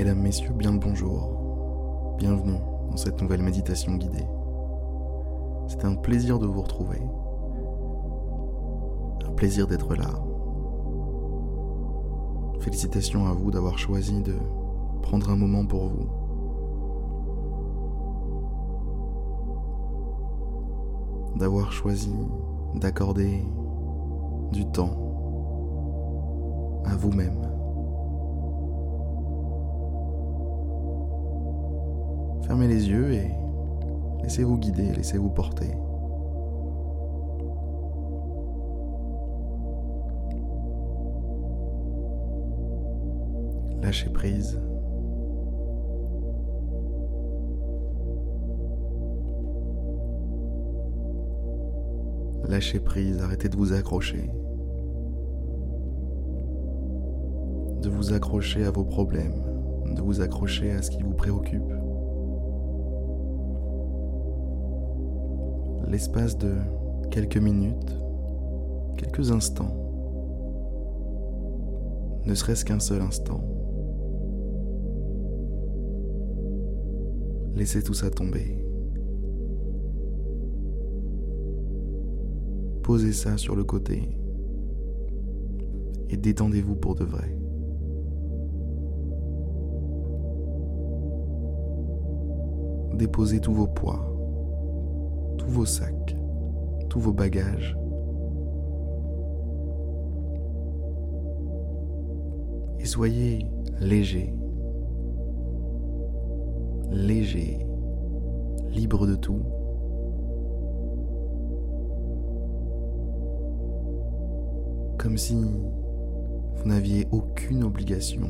Mesdames, Messieurs, bien le bonjour. Bienvenue dans cette nouvelle méditation guidée. C'est un plaisir de vous retrouver. Un plaisir d'être là. Félicitations à vous d'avoir choisi de prendre un moment pour vous. D'avoir choisi d'accorder du temps à vous-même. Fermez les yeux et laissez-vous guider, laissez-vous porter. Lâchez prise. Lâchez prise, arrêtez de vous accrocher. De vous accrocher à vos problèmes, de vous accrocher à ce qui vous préoccupe. L'espace de quelques minutes, quelques instants, ne serait-ce qu'un seul instant. Laissez tout ça tomber. Posez ça sur le côté et détendez-vous pour de vrai. Déposez tous vos poids tous vos sacs, tous vos bagages. Et soyez léger, léger, libre de tout. Comme si vous n'aviez aucune obligation,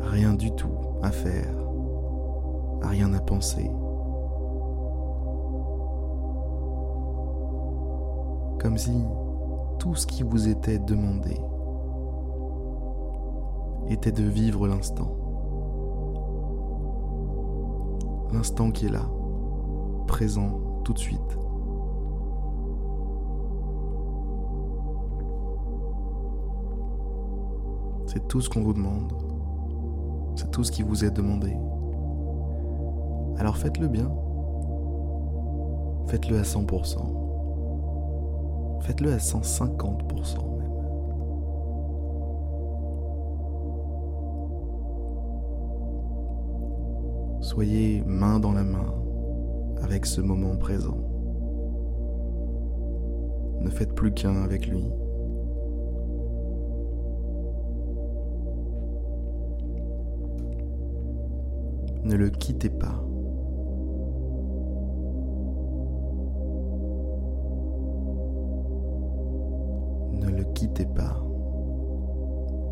rien du tout à faire rien à penser. Comme si tout ce qui vous était demandé était de vivre l'instant. L'instant qui est là, présent tout de suite. C'est tout ce qu'on vous demande. C'est tout ce qui vous est demandé. Alors faites-le bien. Faites-le à 100%. Faites-le à 150% même. Soyez main dans la main avec ce moment présent. Ne faites plus qu'un avec lui. Ne le quittez pas. Quittez pas.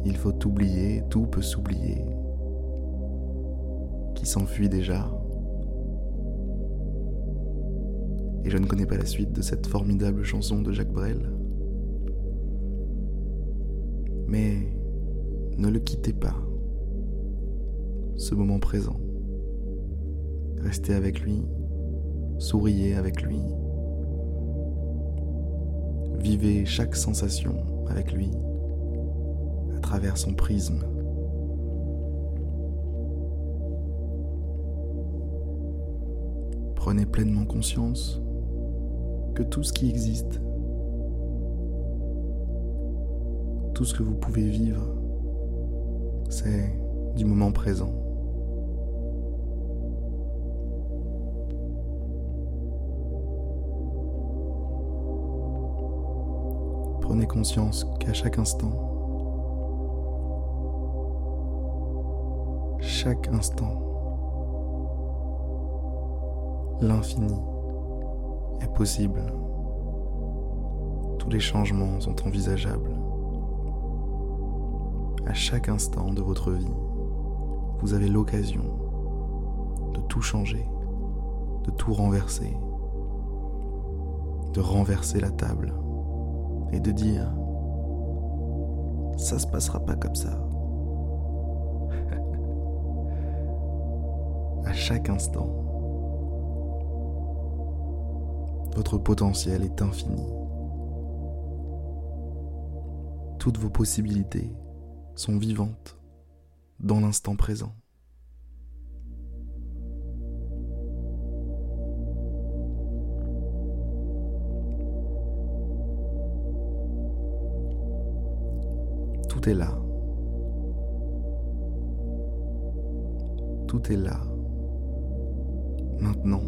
Il faut oublier, tout peut s'oublier. Qui s'enfuit déjà. Et je ne connais pas la suite de cette formidable chanson de Jacques Brel. Mais ne le quittez pas. Ce moment présent. Restez avec lui, souriez avec lui, vivez chaque sensation avec lui à travers son prisme. Prenez pleinement conscience que tout ce qui existe, tout ce que vous pouvez vivre, c'est du moment présent. Prenez conscience qu'à chaque instant, chaque instant, l'infini est possible. Tous les changements sont envisageables. À chaque instant de votre vie, vous avez l'occasion de tout changer, de tout renverser, de renverser la table et de dire ça se passera pas comme ça. à chaque instant, votre potentiel est infini. Toutes vos possibilités sont vivantes dans l'instant présent. Tout est là. Tout est là. Maintenant,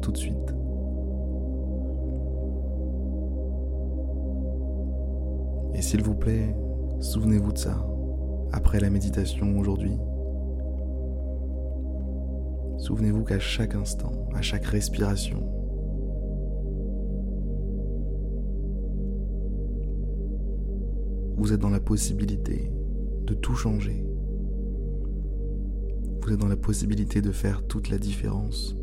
tout de suite. Et s'il vous plaît, souvenez-vous de ça après la méditation aujourd'hui. Souvenez-vous qu'à chaque instant, à chaque respiration, vous êtes dans la possibilité de tout changer. Vous êtes dans la possibilité de faire toute la différence.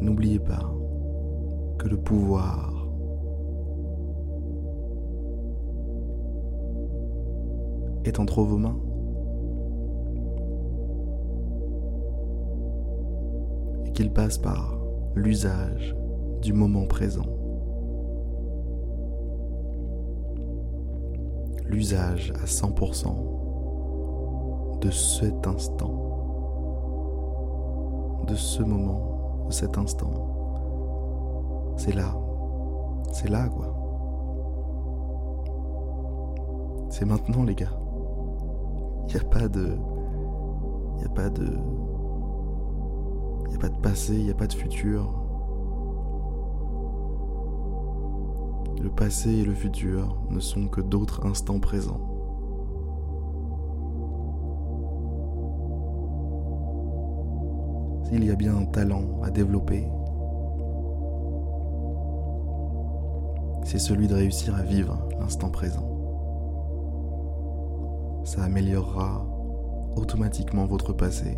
N'oubliez pas que le pouvoir est entre vos mains. Qu'il passe par l'usage du moment présent. L'usage à 100% de cet instant, de ce moment cet instant. C'est là. C'est là, quoi. C'est maintenant, les gars. Il n'y a pas de. Il n'y a pas de. N'y a pas de passé, il n'y a pas de futur. Le passé et le futur ne sont que d'autres instants présents. s'il y a bien un talent à développer, c'est celui de réussir à vivre l'instant présent. Ça améliorera automatiquement votre passé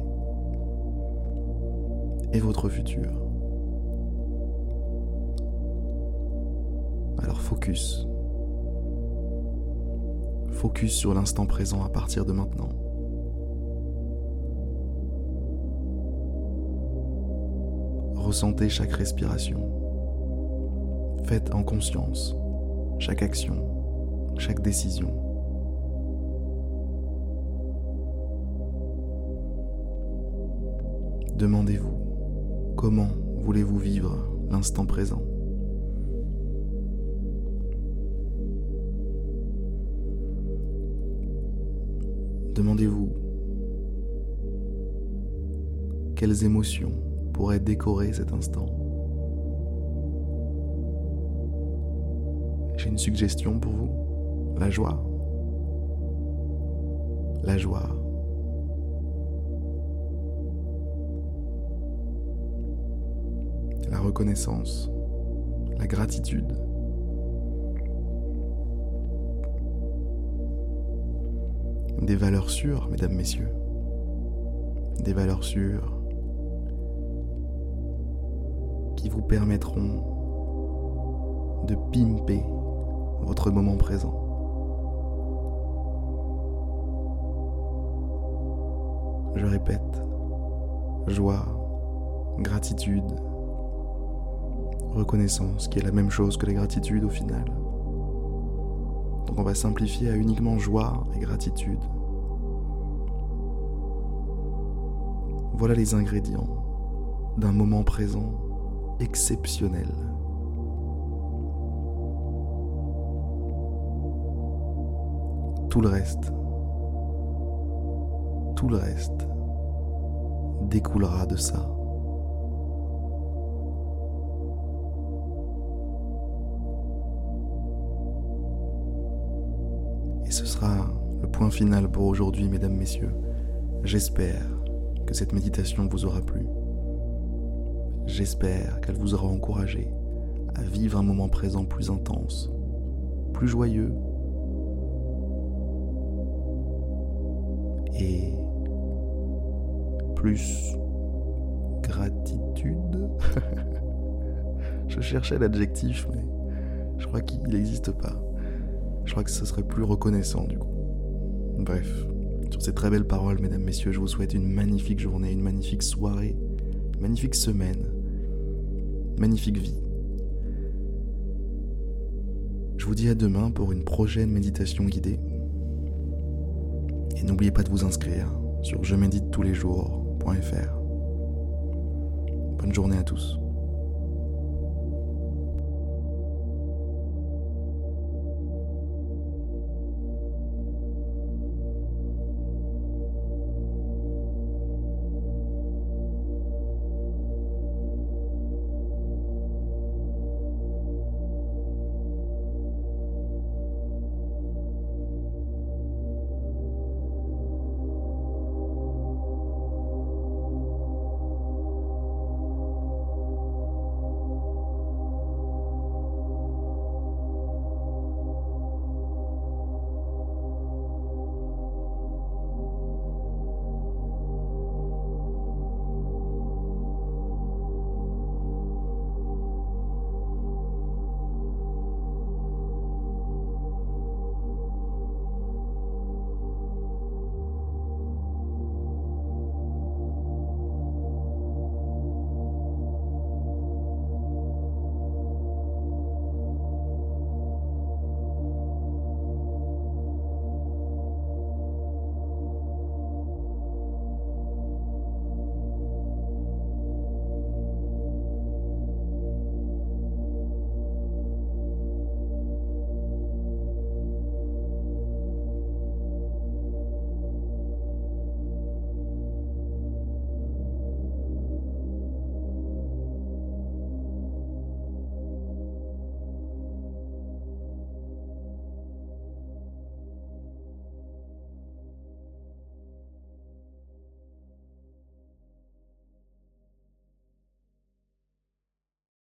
et votre futur. Alors focus. Focus sur l'instant présent à partir de maintenant. Ressentez chaque respiration. Faites en conscience chaque action, chaque décision. Demandez-vous comment voulez-vous vivre l'instant présent? Demandez-vous quelles émotions pourrait décorer cet instant? J'ai une suggestion pour vous. La joie. La joie. La reconnaissance. La gratitude. Des valeurs sûres, mesdames, messieurs. Des valeurs sûres qui vous permettront de pimper votre moment présent. Je répète, joie, gratitude, reconnaissance, qui est la même chose que la gratitude au final. Donc on va simplifier à uniquement joie et gratitude. Voilà les ingrédients d'un moment présent exceptionnel. Tout le reste, tout le reste découlera de ça. Point final pour aujourd'hui, mesdames, messieurs. J'espère que cette méditation vous aura plu. J'espère qu'elle vous aura encouragé à vivre un moment présent plus intense, plus joyeux et plus gratitude. je cherchais l'adjectif, mais je crois qu'il n'existe pas. Je crois que ce serait plus reconnaissant du coup. Bref, sur ces très belles paroles, mesdames, messieurs, je vous souhaite une magnifique journée, une magnifique soirée magnifique semaine, magnifique vie. Je vous dis à demain pour une prochaine méditation guidée. Et n'oubliez pas de vous inscrire sur je médite tous les jours.fr. Bonne journée à tous.